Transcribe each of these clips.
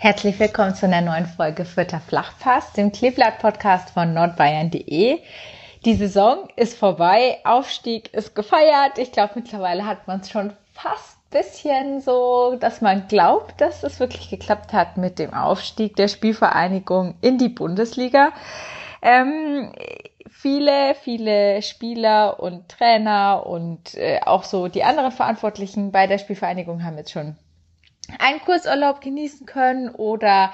Herzlich willkommen zu einer neuen Folge Vierter Flachpass, dem Kleeblatt-Podcast von nordbayern.de. Die Saison ist vorbei, Aufstieg ist gefeiert. Ich glaube, mittlerweile hat man es schon fast bisschen so, dass man glaubt, dass es wirklich geklappt hat mit dem Aufstieg der Spielvereinigung in die Bundesliga. Ähm, viele, viele Spieler und Trainer und äh, auch so die anderen Verantwortlichen bei der Spielvereinigung haben jetzt schon einen Kursurlaub genießen können oder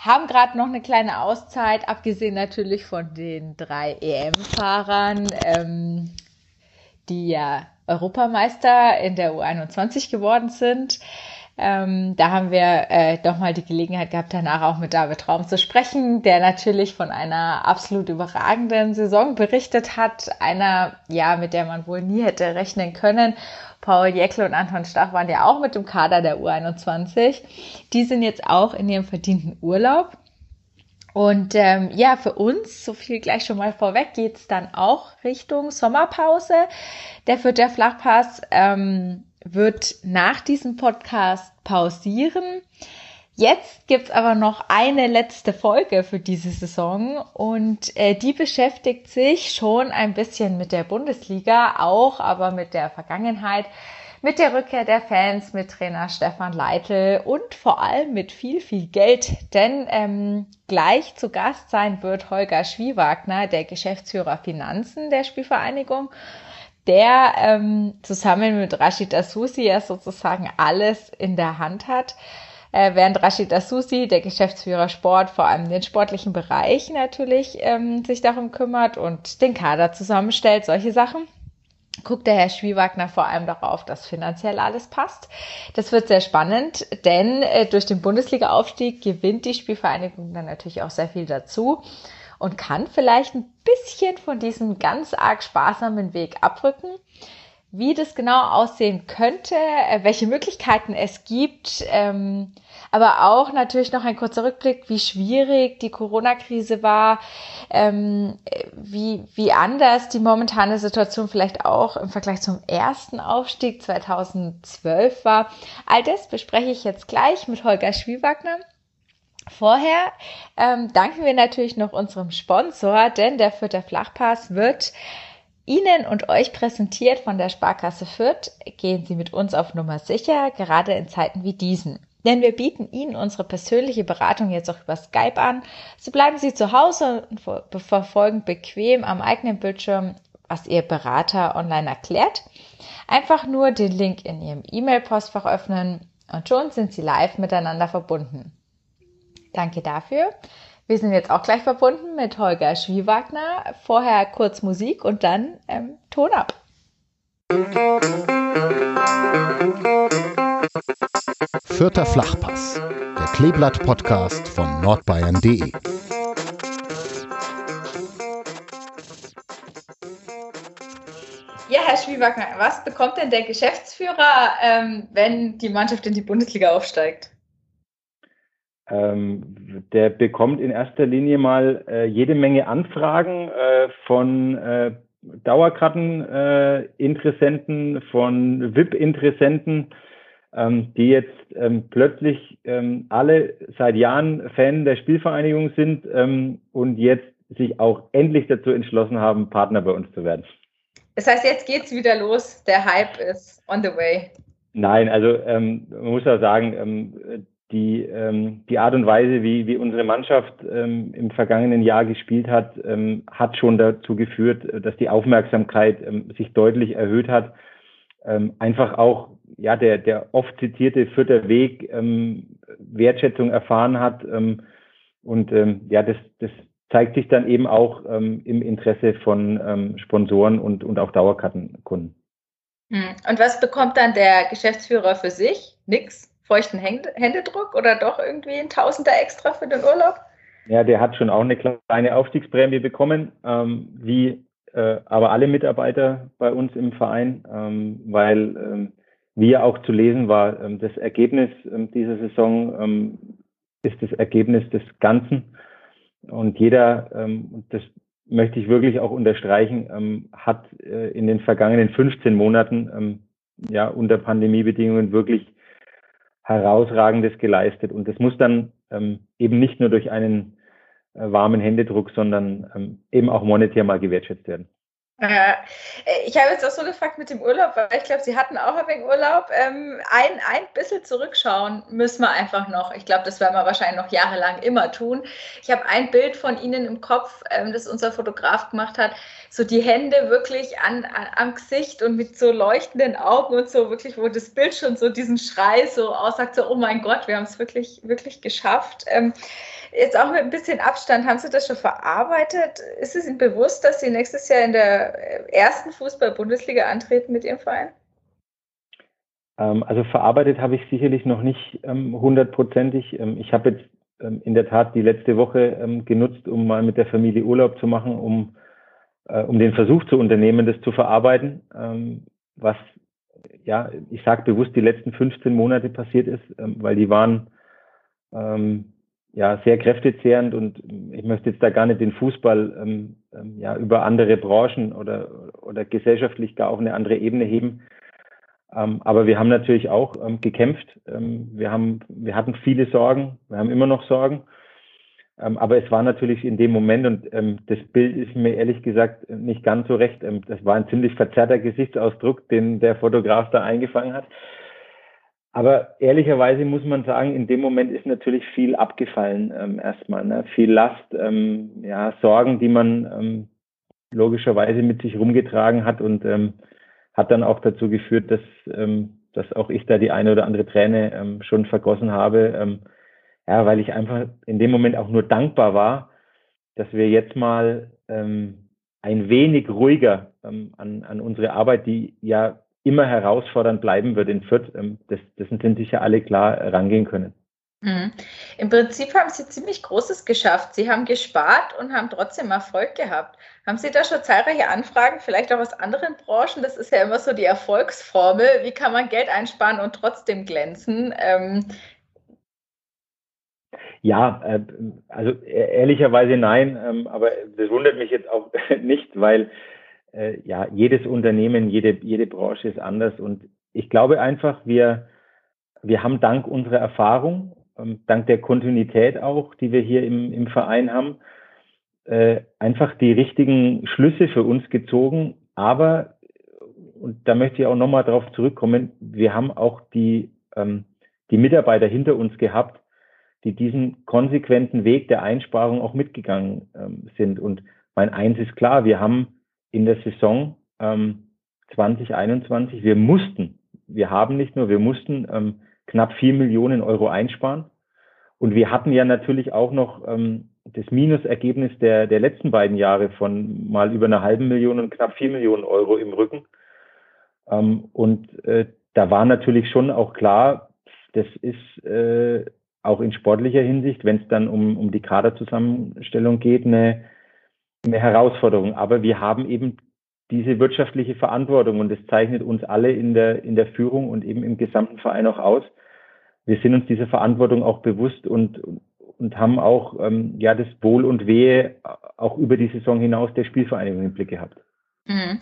haben gerade noch eine kleine Auszeit, abgesehen natürlich von den drei EM-Fahrern, ähm, die ja Europameister in der U21 geworden sind. Ähm, da haben wir äh, doch mal die Gelegenheit gehabt, danach auch mit David Raum zu sprechen, der natürlich von einer absolut überragenden Saison berichtet hat, einer, ja, mit der man wohl nie hätte rechnen können Paul Jäckle und Anton Stach waren ja auch mit dem Kader der U21. Die sind jetzt auch in ihrem verdienten Urlaub. Und ähm, ja, für uns, so viel gleich schon mal vorweg, geht's dann auch Richtung Sommerpause. Der für der Flachpass ähm, wird nach diesem Podcast pausieren. Jetzt gibt's aber noch eine letzte Folge für diese Saison und äh, die beschäftigt sich schon ein bisschen mit der Bundesliga, auch aber mit der Vergangenheit, mit der Rückkehr der Fans, mit Trainer Stefan Leitl und vor allem mit viel, viel Geld. Denn ähm, gleich zu Gast sein wird Holger Schwiewagner, der Geschäftsführer Finanzen der Spielvereinigung der ähm, zusammen mit Rashid Asusi ja sozusagen alles in der Hand hat äh, während Rashid Asusi, der Geschäftsführer Sport, vor allem den sportlichen Bereich natürlich ähm, sich darum kümmert und den Kader zusammenstellt, solche Sachen guckt der Herr Schwiewagner vor allem darauf, dass finanziell alles passt. Das wird sehr spannend, denn äh, durch den Bundesliga-Aufstieg gewinnt die Spielvereinigung dann natürlich auch sehr viel dazu und kann vielleicht ein bisschen von diesem ganz arg sparsamen Weg abrücken wie das genau aussehen könnte, äh, welche Möglichkeiten es gibt, ähm, aber auch natürlich noch ein kurzer Rückblick, wie schwierig die Corona-Krise war, ähm, wie, wie anders die momentane Situation vielleicht auch im Vergleich zum ersten Aufstieg 2012 war. All das bespreche ich jetzt gleich mit Holger Schwiewagner. Vorher ähm, danken wir natürlich noch unserem Sponsor, denn der Fürther Flachpass wird Ihnen und euch präsentiert von der Sparkasse Fürth, gehen Sie mit uns auf Nummer sicher, gerade in Zeiten wie diesen. Denn wir bieten Ihnen unsere persönliche Beratung jetzt auch über Skype an. So bleiben Sie zu Hause und verfolgen bequem am eigenen Bildschirm, was Ihr Berater online erklärt. Einfach nur den Link in Ihrem E-Mail-Postfach öffnen und schon sind Sie live miteinander verbunden. Danke dafür. Wir sind jetzt auch gleich verbunden mit Holger Schwiewagner. Vorher kurz Musik und dann ähm, Ton ab. Vierter Flachpass, der Kleeblatt-Podcast von nordbayern.de. Ja, Herr Schwiewagner, was bekommt denn der Geschäftsführer, ähm, wenn die Mannschaft in die Bundesliga aufsteigt? Ähm, der bekommt in erster Linie mal äh, jede Menge Anfragen äh, von äh, Dauerkarteninteressenten, äh, von VIP-Interessenten, ähm, die jetzt ähm, plötzlich ähm, alle seit Jahren Fan der Spielvereinigung sind ähm, und jetzt sich auch endlich dazu entschlossen haben, Partner bei uns zu werden. Das heißt, jetzt geht's wieder los. Der Hype ist on the way. Nein, also ähm, man muss ja sagen, die, ähm, die Art und Weise, wie, wie unsere Mannschaft ähm, im vergangenen Jahr gespielt hat, ähm, hat schon dazu geführt, dass die Aufmerksamkeit ähm, sich deutlich erhöht hat. Ähm, einfach auch ja der, der oft zitierte vierte Weg ähm, Wertschätzung erfahren hat. Ähm, und ähm, ja, das, das zeigt sich dann eben auch ähm, im Interesse von ähm, Sponsoren und, und auch Dauerkartenkunden. Hm. Und was bekommt dann der Geschäftsführer für sich? Nix? Feuchten Händedruck oder doch irgendwie ein Tausender extra für den Urlaub? Ja, der hat schon auch eine kleine Aufstiegsprämie bekommen, ähm, wie äh, aber alle Mitarbeiter bei uns im Verein, ähm, weil ähm, wie auch zu lesen war, ähm, das Ergebnis ähm, dieser Saison ähm, ist das Ergebnis des Ganzen. Und jeder, und das möchte ich wirklich auch unterstreichen, hat äh, in den vergangenen 15 Monaten ja unter Pandemiebedingungen wirklich herausragendes geleistet. Und das muss dann ähm, eben nicht nur durch einen äh, warmen Händedruck, sondern ähm, eben auch monetär mal gewertschätzt werden. Äh, ich habe jetzt auch so gefragt mit dem Urlaub, weil ich glaube, Sie hatten auch ein wenig Urlaub. Ähm, ein, ein bisschen zurückschauen müssen wir einfach noch. Ich glaube, das werden wir wahrscheinlich noch jahrelang immer tun. Ich habe ein Bild von Ihnen im Kopf, ähm, das unser Fotograf gemacht hat. So die Hände wirklich an, an, am Gesicht und mit so leuchtenden Augen und so wirklich, wo das Bild schon so diesen Schrei so aussagt, so, oh mein Gott, wir haben es wirklich, wirklich geschafft. Ähm, jetzt auch mit ein bisschen Abstand, haben Sie das schon verarbeitet? Ist es Ihnen bewusst, dass Sie nächstes Jahr in der ersten Fußball-Bundesliga antreten mit Ihrem Verein? Ähm, also verarbeitet habe ich sicherlich noch nicht ähm, hundertprozentig. Ähm, ich habe jetzt in der Tat die letzte Woche genutzt, um mal mit der Familie Urlaub zu machen, um, äh, um den Versuch zu unternehmen, das zu verarbeiten, was ja, ich sage bewusst, die letzten 15 Monate passiert ist, weil die waren ähm, ja, sehr kräftezehrend und ich möchte jetzt da gar nicht den Fußball ähm, ähm, ja, über andere Branchen oder, oder gesellschaftlich gar auf eine andere Ebene heben. Ähm, aber wir haben natürlich auch ähm, gekämpft. Ähm, wir, haben, wir hatten viele Sorgen, wir haben immer noch Sorgen. Ähm, aber es war natürlich in dem Moment, und das Bild ist mir ehrlich gesagt nicht ganz so recht, das war ein ziemlich verzerrter Gesichtsausdruck, den der Fotograf da eingefangen hat. Aber ehrlicherweise muss man sagen, in dem Moment ist natürlich viel abgefallen ähm, erstmal. Ne? Viel Last, ähm, ja, Sorgen, die man ähm, logischerweise mit sich rumgetragen hat und ähm, hat dann auch dazu geführt, dass, ähm, dass auch ich da die eine oder andere Träne ähm, schon vergossen habe. Ja, weil ich einfach in dem Moment auch nur dankbar war, dass wir jetzt mal ein wenig ruhiger an, an unsere Arbeit, die ja immer herausfordernd bleiben wird in Fürth. Ähm, das, dessen sind sicher alle klar rangehen können. Mhm. Im Prinzip haben Sie ziemlich Großes geschafft. Sie haben gespart und haben trotzdem Erfolg gehabt. Haben Sie da schon zahlreiche Anfragen, vielleicht auch aus anderen Branchen? Das ist ja immer so die Erfolgsformel. Wie kann man Geld einsparen und trotzdem glänzen? Ähm ja, äh, also e-, ehrlicherweise nein, ähm, aber das wundert mich jetzt auch nicht, weil äh, ja, jedes Unternehmen, jede, jede Branche ist anders. Und ich glaube einfach, wir, wir haben dank unserer Erfahrung, ähm, dank der Kontinuität auch, die wir hier im, im Verein haben, äh, einfach die richtigen Schlüsse für uns gezogen. Aber, und da möchte ich auch nochmal darauf zurückkommen, wir haben auch die, ähm, die Mitarbeiter hinter uns gehabt, die diesen konsequenten Weg der Einsparung auch mitgegangen ähm, sind. Und mein eins ist klar, wir haben in der Saison ähm, 2021. Wir mussten, wir haben nicht nur, wir mussten ähm, knapp vier Millionen Euro einsparen. Und wir hatten ja natürlich auch noch ähm, das Minusergebnis der, der letzten beiden Jahre von mal über einer halben Million und knapp vier Millionen Euro im Rücken. Ähm, und äh, da war natürlich schon auch klar, das ist äh, auch in sportlicher Hinsicht, wenn es dann um, um die Kaderzusammenstellung geht, eine, eine Herausforderung. Aber wir haben eben diese wirtschaftliche Verantwortung und das zeichnet uns alle in der, in der Führung und eben im gesamten Verein auch aus. Wir sind uns dieser Verantwortung auch bewusst und, und haben auch ähm, ja das Wohl und Wehe auch über die Saison hinaus der Spielvereinigung im Blick gehabt. Mhm.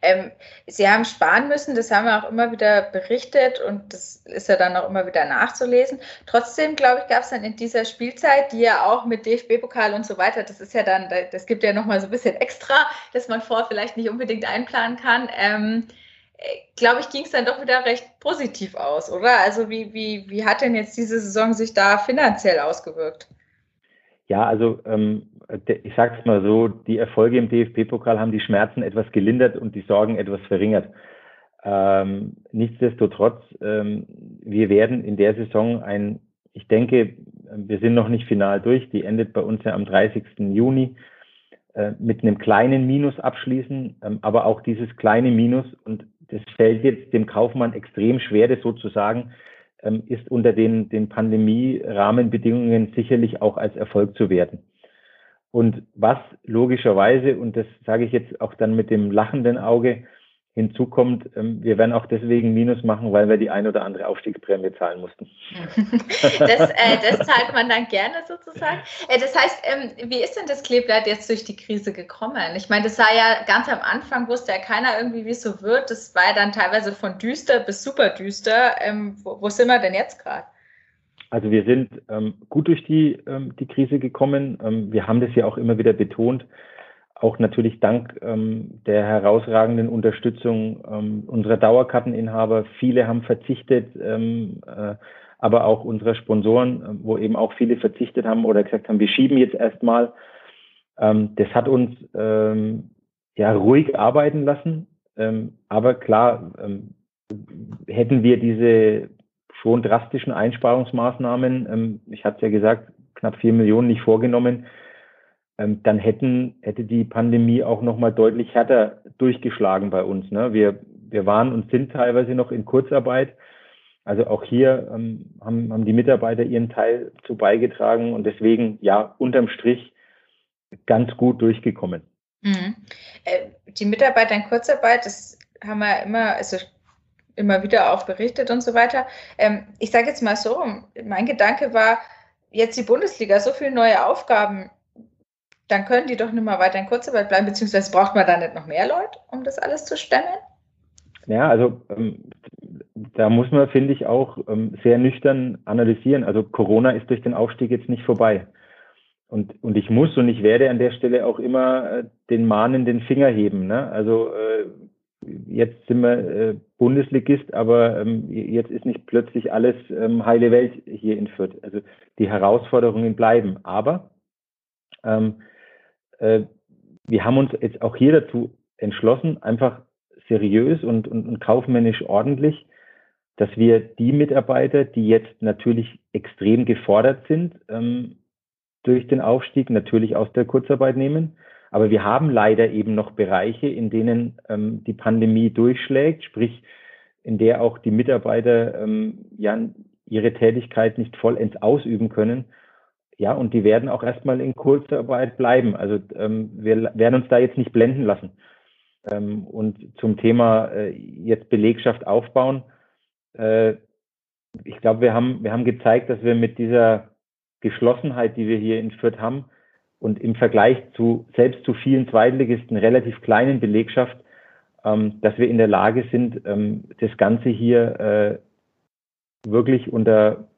Ähm, Sie haben sparen müssen, das haben wir auch immer wieder berichtet und das ist ja dann auch immer wieder nachzulesen. Trotzdem, glaube ich, gab es dann in dieser Spielzeit, die ja auch mit DFB-Pokal und so weiter, das ist ja dann, das gibt ja nochmal so ein bisschen extra, dass man vor vielleicht nicht unbedingt einplanen kann. Ähm, äh, glaube ich, ging es dann doch wieder recht positiv aus, oder? Also wie, wie, wie hat denn jetzt diese Saison sich da finanziell ausgewirkt? Ja, also ähm, ich sage es mal so, die Erfolge im DFB-Pokal haben die Schmerzen etwas gelindert und die Sorgen etwas verringert. Ähm, nichtsdestotrotz, ähm, wir werden in der Saison ein, ich denke, wir sind noch nicht final durch, die endet bei uns ja am 30. Juni, äh, mit einem kleinen Minus abschließen, ähm, aber auch dieses kleine Minus, und das fällt jetzt dem Kaufmann extrem schwer, das sozusagen, ähm, ist unter den, den Pandemie-Rahmenbedingungen sicherlich auch als Erfolg zu werten. Und was logischerweise, und das sage ich jetzt auch dann mit dem lachenden Auge, Hinzu kommt, wir werden auch deswegen Minus machen, weil wir die ein oder andere Aufstiegsprämie zahlen mussten. das, äh, das zahlt man dann gerne sozusagen. Äh, das heißt, ähm, wie ist denn das Kleeblatt jetzt durch die Krise gekommen? Ich meine, das war ja ganz am Anfang, wusste ja keiner irgendwie, wie es so wird. Das war ja dann teilweise von düster bis super düster. Ähm, wo, wo, sind wir denn jetzt gerade? Also wir sind ähm, gut durch die, ähm, die Krise gekommen. Ähm, wir haben das ja auch immer wieder betont auch natürlich dank ähm, der herausragenden Unterstützung ähm, unserer Dauerkarteninhaber. Viele haben verzichtet, ähm, äh, aber auch unserer Sponsoren, wo eben auch viele verzichtet haben oder gesagt haben, wir schieben jetzt erstmal. Das hat uns ja ruhig arbeiten lassen. Aber klar, hätten wir diese schon drastischen Einsparungsmaßnahmen, ähm, ich hatte ja gesagt, knapp vier Millionen nicht vorgenommen, ähm, dann hätten, hätte die Pandemie auch nochmal deutlich härter durchgeschlagen bei uns. Ne? Wir, wir waren und sind teilweise noch in Kurzarbeit. Also auch hier ähm, haben, haben die Mitarbeiter ihren Teil zu beigetragen und deswegen, ja, unterm Strich ganz gut durchgekommen. Mhm. Äh, die Mitarbeiter in Kurzarbeit, das haben wir immer, also immer wieder auch berichtet und so weiter. Ähm, ich sage jetzt mal so, mein Gedanke war, jetzt die Bundesliga so viele neue Aufgaben dann können die doch nicht mal weiter in Kurzarbeit bleiben, beziehungsweise braucht man da nicht noch mehr Leute, um das alles zu stemmen? Ja, also ähm, da muss man, finde ich, auch ähm, sehr nüchtern analysieren. Also Corona ist durch den Aufstieg jetzt nicht vorbei. Und, und ich muss und ich werde an der Stelle auch immer äh, den mahnenden Finger heben. Ne? Also äh, jetzt sind wir äh, Bundesligist, aber ähm, jetzt ist nicht plötzlich alles ähm, heile Welt hier in Fürth. Also die Herausforderungen bleiben. Aber ähm, äh, wir haben uns jetzt auch hier dazu entschlossen, einfach seriös und, und, und kaufmännisch ordentlich, dass wir die Mitarbeiter, die jetzt natürlich extrem gefordert sind ähm, durch den Aufstieg, natürlich aus der Kurzarbeit nehmen. Aber wir haben leider eben noch Bereiche, in denen ähm, die Pandemie durchschlägt, sprich in der auch die Mitarbeiter ähm, ja ihre Tätigkeit nicht vollends ausüben können. Ja, und die werden auch erstmal in Kurzarbeit bleiben. Also ähm, wir werden uns da jetzt nicht blenden lassen. Ähm, und zum Thema äh, jetzt Belegschaft aufbauen, äh, ich glaube, wir haben, wir haben gezeigt, dass wir mit dieser Geschlossenheit, die wir hier in Fürth haben, und im Vergleich zu selbst zu vielen Zweitligisten relativ kleinen Belegschaft, ähm, dass wir in der Lage sind, ähm, das Ganze hier äh, wirklich unter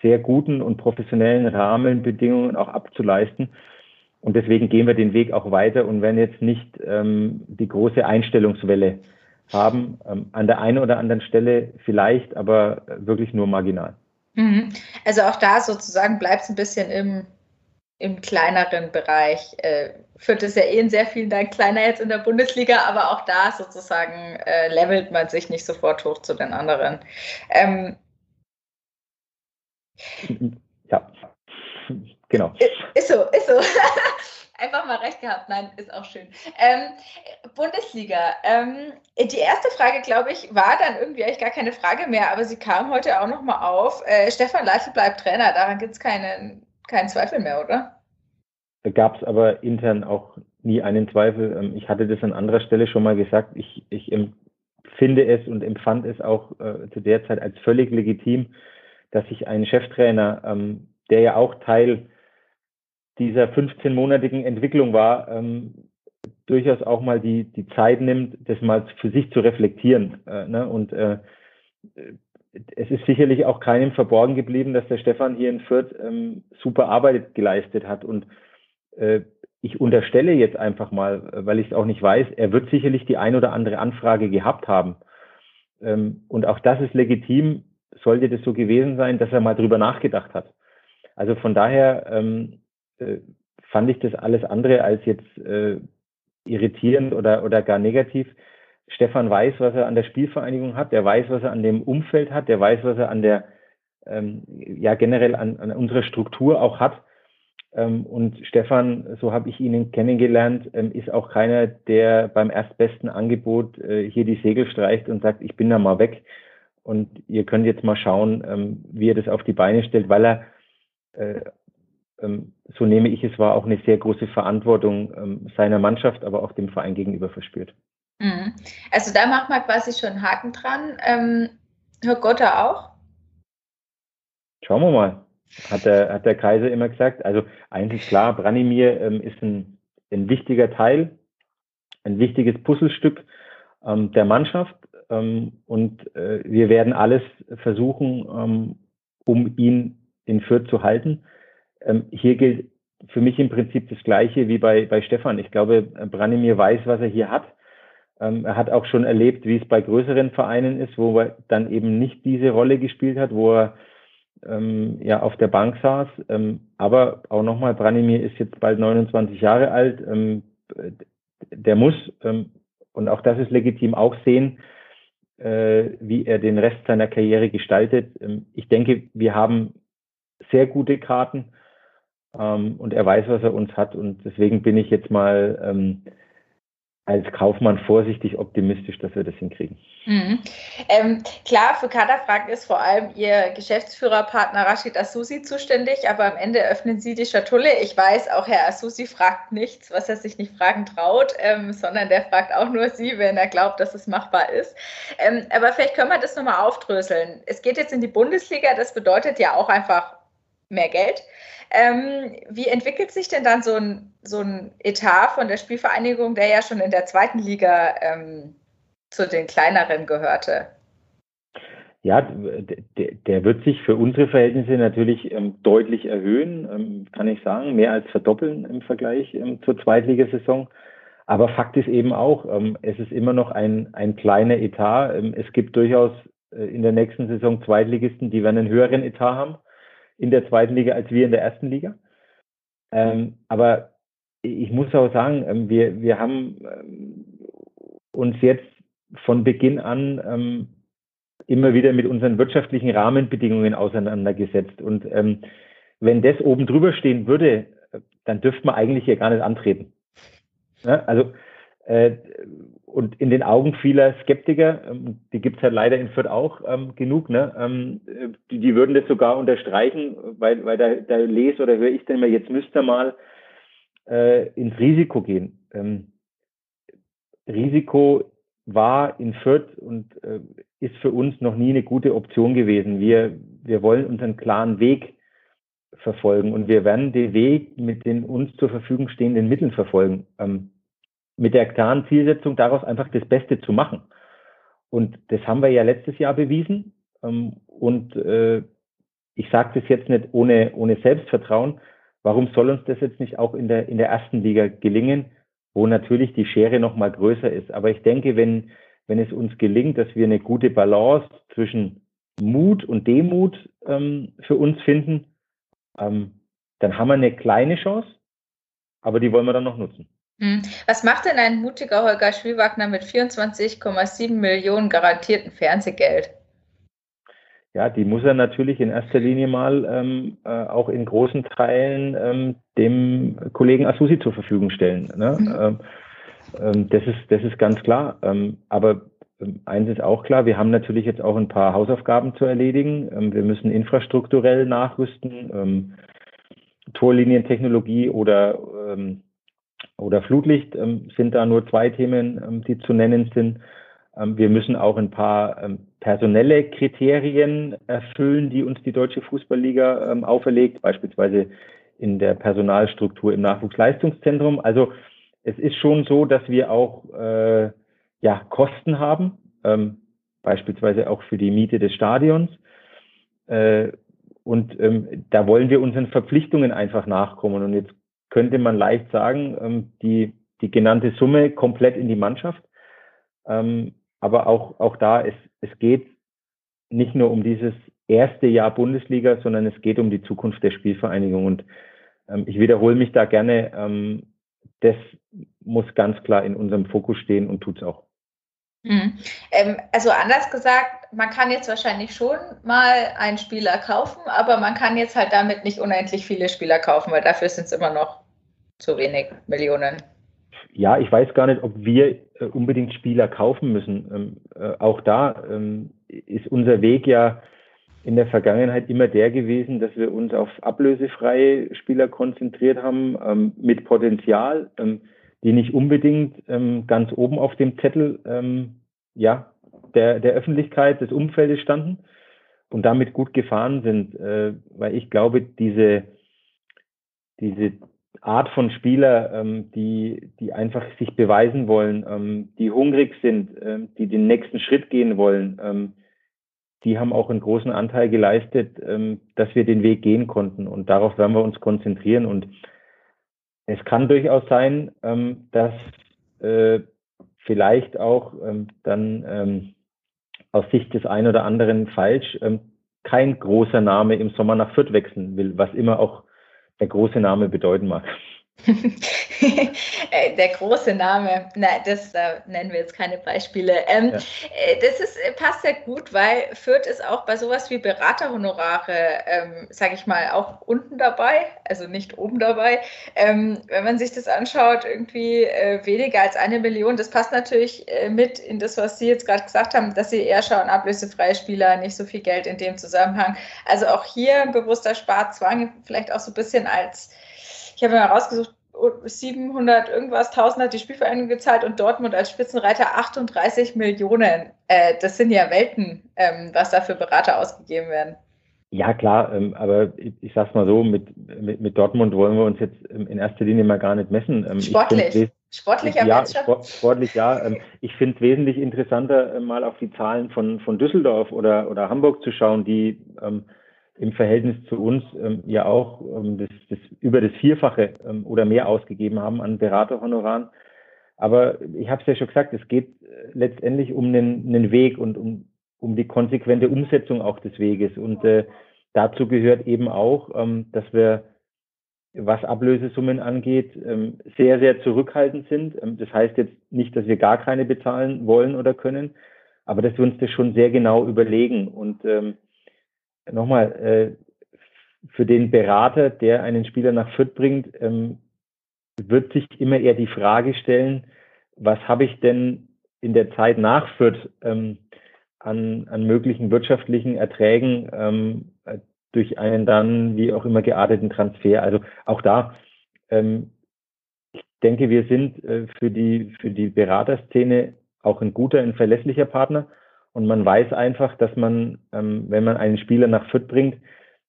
sehr guten und professionellen Rahmenbedingungen auch abzuleisten. Und deswegen gehen wir den Weg auch weiter und werden jetzt nicht ähm, die große Einstellungswelle haben. Ähm, an der einen oder anderen Stelle vielleicht, aber wirklich nur marginal. Mhm. Also auch da sozusagen bleibt es ein bisschen im, im kleineren Bereich. Äh, Fürth ist ja eh in sehr vielen Dank kleiner jetzt in der Bundesliga, aber auch da sozusagen äh, levelt man sich nicht sofort hoch zu den anderen. Ähm, ja, genau. Ist so, ist so. Einfach mal recht gehabt. Nein, ist auch schön. Ähm, Bundesliga. Ähm, die erste Frage, glaube ich, war dann irgendwie eigentlich gar keine Frage mehr, aber sie kam heute auch nochmal auf. Äh, Stefan Leitl bleibt Trainer. Daran gibt es keinen, keinen Zweifel mehr, oder? Da gab es aber intern auch nie einen Zweifel. Ähm, ich hatte das an anderer Stelle schon mal gesagt. Ich, ich empfinde es und empfand es auch äh, zu der Zeit als völlig legitim, dass sich ein Cheftrainer, ähm, der ja auch Teil dieser 15-monatigen Entwicklung war, ähm, durchaus auch mal die, die Zeit nimmt, das mal für sich zu reflektieren. Äh, ne? Und äh, es ist sicherlich auch keinem verborgen geblieben, dass der Stefan hier in Fürth ähm, super Arbeit geleistet hat. Und äh, ich unterstelle jetzt einfach mal, weil ich es auch nicht weiß, er wird sicherlich die ein oder andere Anfrage gehabt haben. Ähm, und auch das ist legitim, sollte das so gewesen sein, dass er mal drüber nachgedacht hat. Also von daher ähm, äh, fand ich das alles andere als jetzt äh, irritierend oder, oder gar negativ. Stefan weiß, was er an der Spielvereinigung hat, der weiß, was er an dem Umfeld hat, der weiß, was er an der, ähm, ja generell an, an unserer Struktur auch hat. Ähm, und Stefan, so habe ich ihn kennengelernt, ähm, ist auch keiner, der beim erstbesten Angebot äh, hier die Segel streicht und sagt, ich bin da mal weg, und ihr könnt jetzt mal schauen, ähm, wie er das auf die Beine stellt, weil er äh, ähm, so nehme ich es wahr, auch eine sehr große Verantwortung ähm, seiner Mannschaft, aber auch dem Verein gegenüber verspürt. Mhm. Also da macht man quasi schon einen Haken dran. Ähm, Herr Gotter auch? Schauen wir mal. Hat der, hat der Kaiser immer gesagt. Also ist klar, Branimir ähm, ist ein, ein wichtiger Teil, ein wichtiges Puzzlestück ähm, der Mannschaft. Ähm, und äh, wir werden alles versuchen, ähm, um ihn in Fürth zu halten. Ähm, hier gilt für mich im Prinzip das Gleiche wie bei, bei Stefan. Ich glaube, Branimir weiß, was er hier hat. Ähm, er hat auch schon erlebt, wie es bei größeren Vereinen ist, wo er dann eben nicht diese Rolle gespielt hat, wo er ähm, ja auf der Bank saß. Ähm, aber auch nochmal, Branimir ist jetzt bald 29 Jahre alt. Ähm, der muss, ähm, und auch das ist legitim, auch sehen, äh, wie er den Rest seiner Karriere gestaltet. Ähm, ich denke, wir haben sehr gute Karten und er weiß, was er uns hat. Und deswegen bin ich jetzt mal als Kaufmann vorsichtig optimistisch, dass wir das hinkriegen. Mhm. Ähm, klar, für Kaderfragen ist vor allem Ihr Geschäftsführerpartner Rashid Asusi zuständig, aber am Ende öffnen Sie die Schatulle. Ich weiß, auch Herr Asusi fragt nichts, was er sich nicht fragen traut, ähm, sondern der fragt auch nur Sie, wenn er glaubt, dass es machbar ist. Ähm, aber vielleicht können wir das nochmal aufdröseln. Es geht jetzt in die Bundesliga, das bedeutet ja auch einfach mehr Geld. Ähm, wie entwickelt sich denn dann so ein, so ein Etat von der Spielvereinigung, der ja schon in der zweiten Liga ähm, zu den kleineren gehörte? Ja, der, wird sich für unsere Verhältnisse natürlich ähm, deutlich erhöhen, ähm, kann ich sagen, mehr als verdoppeln im Vergleich ähm, zur Zweitligasaison. Aber Fakt ist eben auch, es ist immer noch ein, ein kleiner Etat. es gibt durchaus äh, in der nächsten Saison Zweitligisten, die werden einen höheren Etat haben in der zweiten Liga als wir in der ersten Liga. Ähm, aber ich muss auch sagen, ähm, wir, wir haben ähm, uns jetzt von Beginn an ähm, immer wieder mit unseren wirtschaftlichen Rahmenbedingungen auseinandergesetzt. Und ähm, wenn das oben drüber stehen würde, dann dürfte man eigentlich hier gar nicht antreten. Ja, also äh, und in den Augen vieler Skeptiker, ähm, die gibt es halt leider in Fürth auch ähm, genug, ne? Ähm, die, die, würden das sogar unterstreichen, weil, weil da, da lese oder höre ich dann immer, jetzt müsst ihr mal äh, ins Risiko gehen. Ähm, Risiko war in Fürth und äh, ist für uns noch nie eine gute Option gewesen. Wir, wir wollen unseren klaren Weg verfolgen und wir werden den Weg mit den uns zur Verfügung stehenden Mitteln verfolgen. Ähm, mit der klaren Zielsetzung, daraus einfach das Beste zu machen. Und das haben wir ja letztes Jahr bewiesen. Ähm, und äh, ich sage das jetzt nicht ohne, ohne Selbstvertrauen. Warum soll uns das jetzt nicht auch in der, in der ersten Liga gelingen, wo natürlich die Schere noch mal größer ist? Aber ich denke, wenn, wenn es uns gelingt, dass wir eine gute Balance zwischen Mut und Demut ähm, für uns finden, ähm, dann haben wir eine kleine Chance, aber die wollen wir dann noch nutzen. Hm. Was macht denn ein mutiger Holger Schwiewagner mit 24,7 Millionen garantierten Fernsehgeld? Ja, die muss er natürlich in erster Linie mal ähm, äh, auch in großen Teilen ähm, dem Kollegen Asusi zur Verfügung stellen. Ne? Mhm. Ähm, ähm das, ist, das ist ganz klar. Ähm, aber ähm, eins ist auch klar, wir haben natürlich jetzt auch ein paar Hausaufgaben zu erledigen. wir müssen infrastrukturell nachrüsten, Torlinientechnologie oder oder Flutlicht ähm, sind da nur zwei Themen, ähm, die zu nennen sind. Ähm, wir müssen auch ein paar ähm, personelle Kriterien erfüllen, die uns die Deutsche Fußballliga ähm, auferlegt, beispielsweise in der Personalstruktur im Nachwuchsleistungszentrum. Also es ist schon so, dass wir auch äh, ja, Kosten haben, beispielsweise auch für die Miete des Stadions. Äh, und ähm, da wollen wir unseren Verpflichtungen einfach nachkommen. Und jetzt könnte man leicht sagen, ähm, die, die genannte Summe komplett in die Mannschaft. Ähm, aber auch, auch da, es, es geht nicht nur um dieses erste Jahr Bundesliga, sondern es geht um die Zukunft der Spielvereinigung. Und ähm, ich wiederhole mich da gerne, ähm, das muss ganz klar in unserem Fokus stehen und tut es auch. Mhm. Ähm, also anders gesagt, man kann jetzt wahrscheinlich schon mal einen Spieler kaufen, aber man kann jetzt halt damit nicht unendlich viele Spieler kaufen, weil dafür sind es immer noch zu wenig Millionen. Ja, ich weiß gar nicht, ob wir äh, unbedingt Spieler kaufen müssen. Ähm, äh, auch da ähm, ist unser Weg ja in der Vergangenheit immer der gewesen, dass wir uns auf ablösefreie Spieler konzentriert haben, ähm, mit Potenzial, ähm, die nicht unbedingt ähm, ganz oben auf dem Zettel ähm, ja, der, der Öffentlichkeit, des Umfeldes standen und damit gut gefahren sind, äh, weil ich glaube, diese, diese Art von Spieler, ähm, die, die einfach sich beweisen wollen, ähm, die hungrig sind, ähm, die den nächsten Schritt gehen wollen, ähm, die haben auch einen großen Anteil geleistet, ähm, dass wir den Weg gehen konnten. Und darauf werden wir uns konzentrieren. Und es kann durchaus sein, ähm, dass äh, vielleicht auch ähm, dann ähm, aus Sicht des einen oder anderen falsch ähm, kein großer Name im Sommer nach Fürth wechseln will, was immer auch der große Name bedeuten mag. Äh, der große Name, nein, das da nennen wir jetzt keine Beispiele. Ähm, ja. Äh, das ist, äh, passt sehr gut, weil Fürth ist auch bei sowas wie Beraterhonorare, ähm, sage ich mal, auch unten dabei, also nicht oben dabei. Ähm, wenn man sich das anschaut, irgendwie äh, weniger als eine Million, das passt natürlich äh, mit in das, was Sie jetzt gerade gesagt haben, dass Sie eher schauen, ablösefreie Spieler, nicht so viel Geld in dem Zusammenhang. Also auch hier ein bewusster Sparzwang, vielleicht auch so ein bisschen als ich habe mal rausgesucht, 700 irgendwas, 1000 hat die Spielvereinigung gezahlt und Dortmund als Spitzenreiter 38 Millionen. Äh, das sind ja Welten, ähm, was da für Berater ausgegeben werden. Ja, klar, ähm, aber ich, ich sag's mal so, mit, mit, mit, Dortmund wollen wir uns jetzt in erster Linie mal gar nicht messen. Ähm, sportlich. Sportlich ja, sport, sportlich ja. Ähm, ich finde es wesentlich interessanter, äh, mal auf die Zahlen von, von Düsseldorf oder, oder Hamburg zu schauen, die ähm, im Verhältnis zu uns ähm, ja auch ähm, das, das über das Vierfache ähm, oder mehr ausgegeben haben an Beraterhonoraren. Aber ich habe es ja schon gesagt, es geht äh, letztendlich um einen, einen Weg und um, um die konsequente Umsetzung auch des Weges. Und äh, dazu gehört eben auch, ähm, dass wir, was Ablösesummen angeht, ähm, sehr, sehr zurückhaltend sind. Ähm, das heißt jetzt nicht, dass wir gar keine bezahlen wollen oder können, aber dass wir uns das schon sehr genau überlegen. Und ähm, nochmal, äh, für den Berater, der einen Spieler nach Fürth bringt, ähm, wird sich immer eher die Frage stellen, was habe ich denn in der Zeit nach Fürth ähm, an, an möglichen wirtschaftlichen Erträgen ähm, durch einen dann wie auch immer gearteten Transfer. Also auch da, ähm, ich denke, wir sind äh, für die für die Beraterszene auch ein guter, ein verlässlicher Partner. Und man weiß einfach, dass man, ähm, wenn man einen Spieler nach Fürth bringt,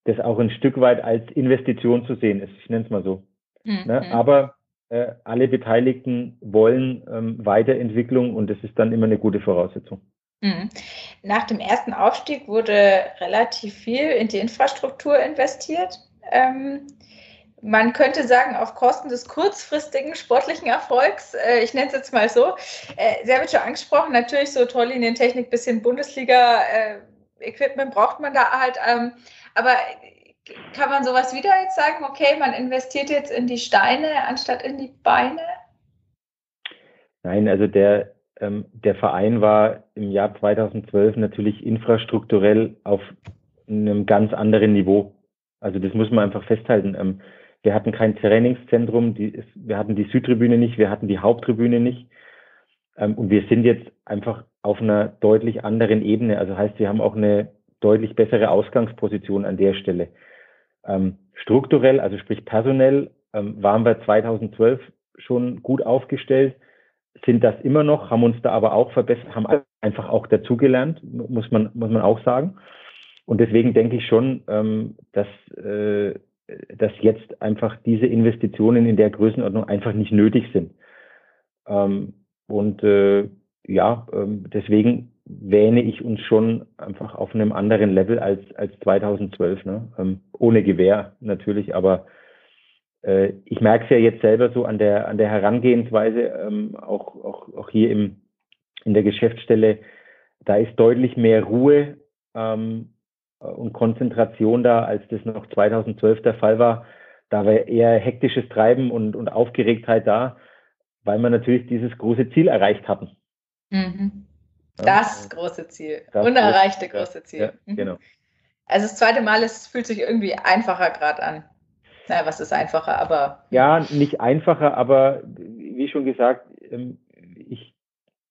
das auch ein Stück weit als Investition zu sehen ist. Ich nenne es mal so. Mhm. Ne? Aber äh, alle Beteiligten wollen ähm, Weiterentwicklung und das ist dann immer eine gute Voraussetzung. Mhm. Nach dem ersten Aufstieg wurde relativ viel in die Infrastruktur investiert. Ähm, man könnte sagen, auf Kosten des kurzfristigen sportlichen Erfolgs, äh, ich nenne es jetzt mal so. Äh, haben es schon angesprochen, natürlich so Torlinientechnik, bisschen Bundesliga-Equipment äh, braucht man da halt. Ähm, aber kann man sowas wieder jetzt sagen, okay, man investiert jetzt in die Steine anstatt in die Beine? Nein, also der, ähm, der Verein war im Jahr 2012 natürlich infrastrukturell auf einem ganz anderen Niveau. Also das muss man einfach festhalten. Ähm, wir hatten kein Trainingszentrum, die, wir hatten die Südtribüne nicht, wir hatten die Haupttribüne nicht. Ähm, und wir sind jetzt einfach auf einer deutlich anderen Ebene. Also heißt, wir haben auch eine deutlich bessere Ausgangsposition an der Stelle. Ähm, strukturell, also sprich personell, ähm, waren wir 2012 schon gut aufgestellt, sind das immer noch, haben uns da aber auch verbessert, haben einfach auch dazugelernt, muss man, muss man auch sagen. Und deswegen denke ich schon, ähm, dass äh, dass jetzt einfach diese Investitionen in der Größenordnung einfach nicht nötig sind. Ähm, und äh, ja, ähm, deswegen wähne ich uns schon einfach auf einem anderen Level als, als 2012. Ne? Ähm, ohne Gewehr natürlich, aber äh, ich merke es ja jetzt selber so an der, an der Herangehensweise, ähm, auch, auch, auch hier im, in der Geschäftsstelle, da ist deutlich mehr Ruhe ähm, äh, und Konzentration da, als das noch 2012 der Fall war. Da war eher hektisches Treiben und, und Aufgeregtheit da, weil wir natürlich dieses große Ziel erreicht hatten. Mhm. Das ja, große Ziel. Das Unerreichte große, große Ziel. Ja, mhm. genau. Also das zweite Mal, es fühlt sich irgendwie einfacher gerade an. Naja, was ist einfacher, aber. Ja, nicht einfacher, aber wie schon gesagt, ähm, ich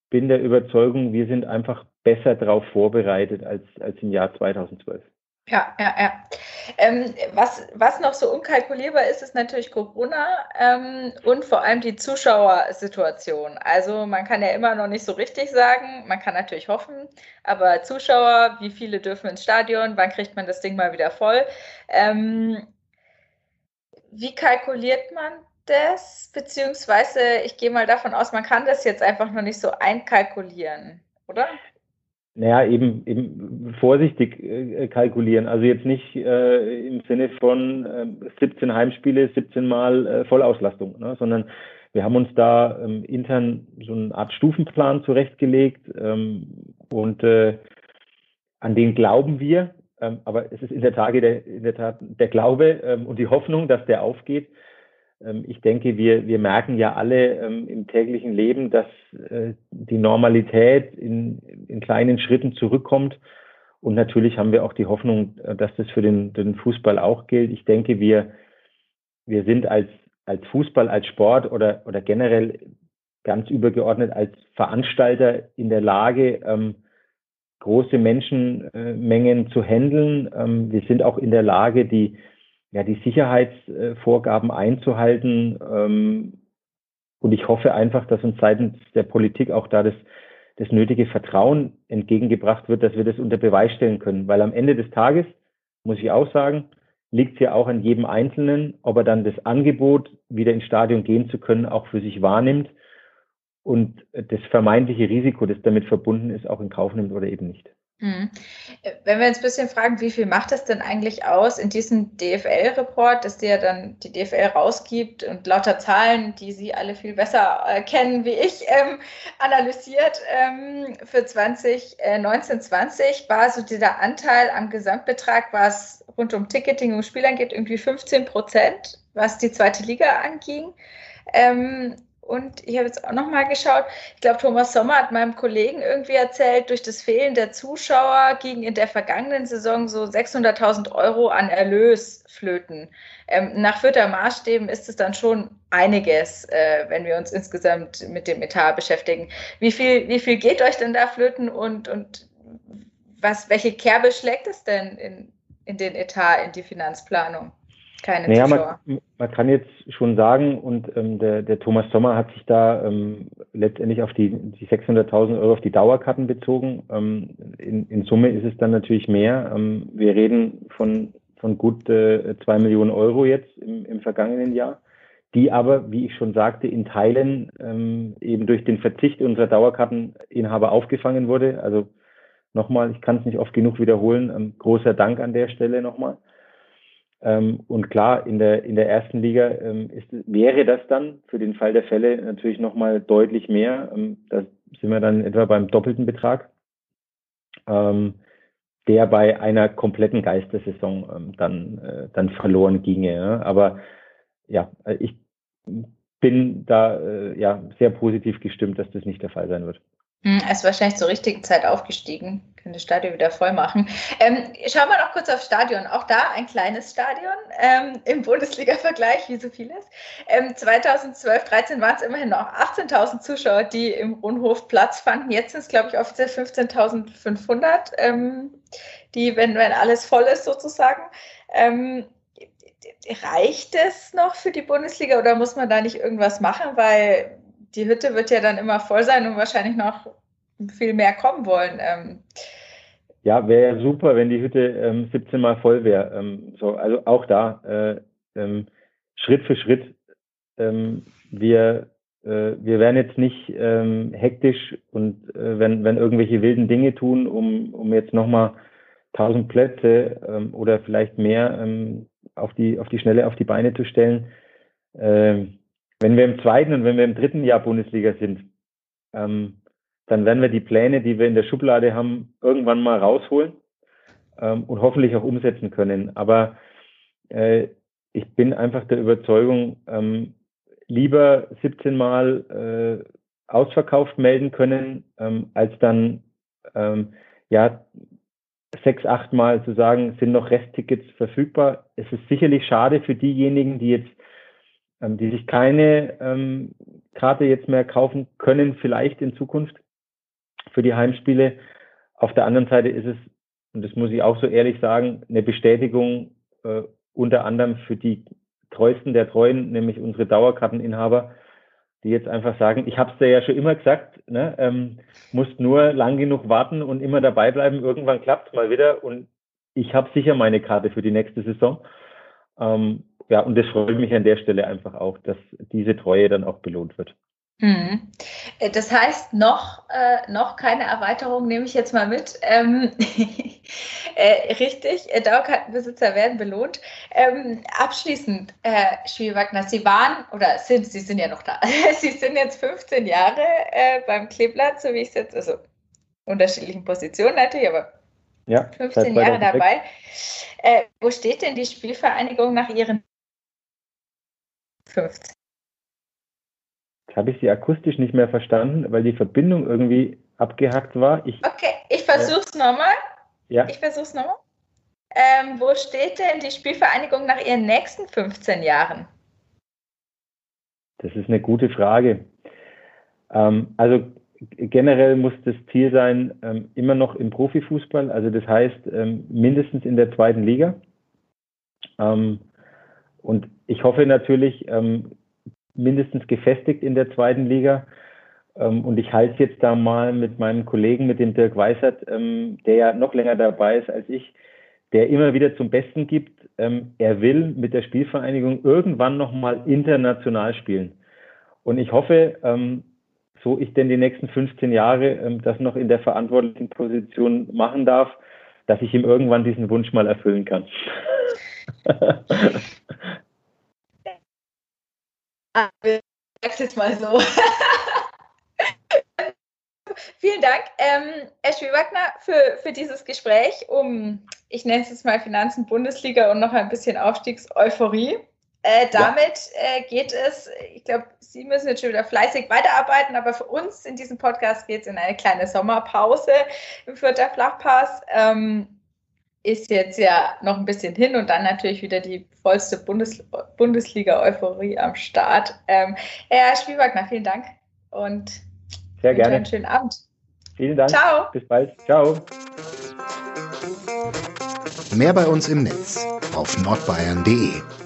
bin der Überzeugung, wir sind einfach besser darauf vorbereitet als, als im Jahr 2012. Ja, ja, ja. Ähm, was, was noch so unkalkulierbar ist, ist natürlich Corona ähm, und vor allem die Zuschauersituation. Also man kann ja immer noch nicht so richtig sagen, man kann natürlich hoffen, aber Zuschauer, wie viele dürfen ins Stadion, wann kriegt man das Ding mal wieder voll? Ähm, wie kalkuliert man das? Beziehungsweise, ich gehe mal davon aus, man kann das jetzt einfach noch nicht so einkalkulieren, oder? Naja, eben, eben vorsichtig äh, kalkulieren. Also jetzt nicht äh, im Sinne von äh, 17 Heimspiele, 17 Mal äh, Vollauslastung, ne? sondern wir haben uns da ähm, intern so eine Art Stufenplan zurechtgelegt ähm, und äh, an den glauben wir. Ähm, aber es ist in der, Tage der, in der Tat der Glaube ähm, und die Hoffnung, dass der aufgeht. Ähm, ich denke, wir, wir merken ja alle ähm, im täglichen Leben, dass äh, die Normalität in, in kleinen Schritten zurückkommt. Und natürlich haben wir auch die Hoffnung, äh, dass das für den, den Fußball auch gilt. Ich denke, wir, wir sind als, als Fußball, als Sport oder, oder generell ganz übergeordnet als Veranstalter in der Lage, ähm, große Menschenmengen zu handeln. Ähm, wir sind auch in der Lage, die, ja, die Sicherheitsvorgaben einzuhalten. Ähm, und ich hoffe einfach, dass uns seitens der Politik auch da das, das nötige Vertrauen entgegengebracht wird, dass wir das unter Beweis stellen können. Weil am Ende des Tages, muss ich auch sagen, liegt es ja auch an jedem Einzelnen, ob er dann das Angebot, wieder ins Stadion gehen zu können, auch für sich wahrnimmt und das vermeintliche Risiko, das damit verbunden ist, auch in Kauf nimmt oder eben nicht. Hm. Wenn wir uns ein bisschen fragen, wie viel macht das denn eigentlich aus in diesem DFL-Report, dass der dann die DFL rausgibt und lauter Zahlen, die Sie alle viel besser äh, kennen wie ich, ähm, analysiert ähm, für 2019, 20 äh, war so dieser Anteil am Gesamtbetrag, was rund um Ticketing und Spielern geht, irgendwie 15 Prozent, was die zweite Liga anging. Ähm, und ich habe jetzt auch nochmal geschaut, ich glaube, Thomas Sommer hat meinem Kollegen irgendwie erzählt, durch das Fehlen der Zuschauer gingen in der vergangenen Saison so 600.000 Euro an Erlös flöten. Ähm, nach Fürther Maßstäben ist es dann schon einiges, äh, wenn wir uns insgesamt mit dem Etat beschäftigen. Wie viel, wie viel geht euch denn da flöten und, und was, welche Kerbe schlägt es denn in, in den Etat, in die Finanzplanung? Keine naja, Zuschauer. Man, man, kann jetzt schon sagen, und ähm, der, der Thomas Sommer hat sich da ähm, letztendlich auf die, die 600.000 Euro auf die Dauerkarten bezogen. Ähm, in, in Summe ist es dann natürlich mehr. Ähm, wir reden von, von gut äh, zwei Millionen Euro jetzt im, im vergangenen Jahr, die aber, wie ich schon sagte, in Teilen ähm, eben durch den Verzicht unserer Dauerkarteninhaber aufgefangen wurde. Also nochmal, ich kann es nicht oft genug wiederholen. Ähm, großer Dank an der Stelle nochmal. Ähm, und klar, in der, in der ersten Liga ähm, ist, wäre das dann für den Fall der Fälle natürlich nochmal deutlich mehr. Ähm, da sind wir dann etwa beim doppelten Betrag, ähm, der bei einer kompletten Geistersaison ähm, dann, äh, dann verloren ginge. Ja. Aber ja, ich bin da äh, ja sehr positiv gestimmt, dass das nicht der Fall sein wird. Hm, er ist wahrscheinlich zur richtigen Zeit aufgestiegen. Können das Stadion wieder voll machen. Ähm, schauen wir noch kurz aufs Stadion. Auch da ein kleines Stadion ähm, im Bundesliga-Vergleich, wie so vieles. Ähm, 2012, 13 waren es immerhin noch 18.000 Zuschauer, die im Rundhof Platz fanden. Jetzt sind es, glaube ich, offiziell 15.500, ähm, die, wenn, wenn alles voll ist, sozusagen. Ähm, reicht es noch für die Bundesliga oder muss man da nicht irgendwas machen? Weil die Hütte wird ja dann immer voll sein und wahrscheinlich noch viel mehr kommen wollen. Ähm. Ja, wäre ja super, wenn die Hütte ähm, 17 Mal voll wäre. Ähm, so, also auch da äh, ähm, Schritt für Schritt. Ähm, wir äh, wir werden jetzt nicht ähm, hektisch und äh, wenn wenn irgendwelche wilden Dinge tun, um um jetzt nochmal 1000 Plätze oder vielleicht mehr auf die auf die Schnelle auf die Beine zu stellen. Ähm, wenn wir im zweiten und wenn wir im dritten Jahr Bundesliga sind, ähm, dann werden wir die Pläne, die wir in der Schublade haben, irgendwann mal rausholen ähm, und hoffentlich auch umsetzen können. Aber äh, ich bin einfach der Überzeugung, ähm, lieber 17 Mal äh, ausverkauft melden können, ähm, als dann ähm, ja sechs, acht Mal zu sagen, sind noch Resttickets verfügbar. Es ist sicherlich schade für diejenigen, die jetzt ähm, die sich keine ähm, Karte jetzt mehr kaufen können, vielleicht in Zukunft für die Heimspiele. Auf der anderen Seite ist es und das muss ich auch so ehrlich sagen, eine Bestätigung äh, unter anderem für die treuesten der Treuen, nämlich unsere Dauerkarteninhaber, die jetzt einfach sagen, ich habe es dir ja schon immer gesagt, ne, ähm, musst nur lang genug warten und immer dabei bleiben, irgendwann klappt mal wieder und ich habe sicher meine Karte für die nächste Saison. Ähm, ja, und das freut mich an der Stelle einfach auch, dass diese Treue dann auch belohnt wird. Äh, das heißt, noch, äh, noch keine Erweiterung nehme ich jetzt mal mit. Ähm, äh, richtig, äh, Dauerkartenbesitzer werden belohnt. Ähm, abschließend, äh, Spielwagner, Sie waren oder sind, Sie sind ja noch da. Sie sind jetzt 15 Jahre beim Kleeblatt, so wie ich es jetzt, also unterschiedlichen Positionen natürlich, aber ja, 15 Jahre dabei. Äh, wo steht denn die Spielvereinigung nach Ihren 15? habe ich Sie akustisch nicht mehr verstanden, weil die Verbindung irgendwie abgehackt war. Ich, okay, ich versuche es äh, nochmal. Ja. Ich versuche es nochmal. Ähm, wo steht denn die Spielvereinigung nach ihren nächsten 15 Jahren? Das ist eine gute Frage. Ähm, also generell muss das Ziel sein, ähm, immer noch im Profifußball, also das heißt ähm, mindestens in der zweiten Liga. Ähm, und ich hoffe natürlich, ähm, mindestens gefestigt in der zweiten Liga. Ähm, und ich halte jetzt da mal mit meinem Kollegen, mit dem Dirk Weissert, ähm, der ja noch länger dabei ist als ich, der immer wieder zum Besten gibt, ähm, er will mit der Spielvereinigung irgendwann nochmal international spielen. Und ich hoffe, so ich denn die nächsten 15 Jahre das noch in der verantwortlichen Position machen darf, dass ich ihm irgendwann diesen Wunsch mal erfüllen kann. Ich sag's jetzt mal so. Vielen Dank, ähm, Herr Spielwagner, für, für dieses Gespräch um, ich nenne es jetzt mal Finanzen Bundesliga und noch ein bisschen Aufstiegseuphorie. Äh, damit ja. äh, geht es, ich glaube, Sie müssen jetzt schon wieder fleißig weiterarbeiten, aber für uns in diesem Podcast geht es in eine kleine Sommerpause im Vierter Flachpass. Ähm, ist jetzt ja noch ein bisschen hin und dann natürlich wieder die vollste Bundes Bundesliga-Euphorie am Start. Ähm, Herr Spielwagner, vielen Dank und sehr gerne. einen schönen Abend. Vielen Dank. Ciao. Bis bald. Ciao. Mehr bei uns im Netz auf nordbayern.de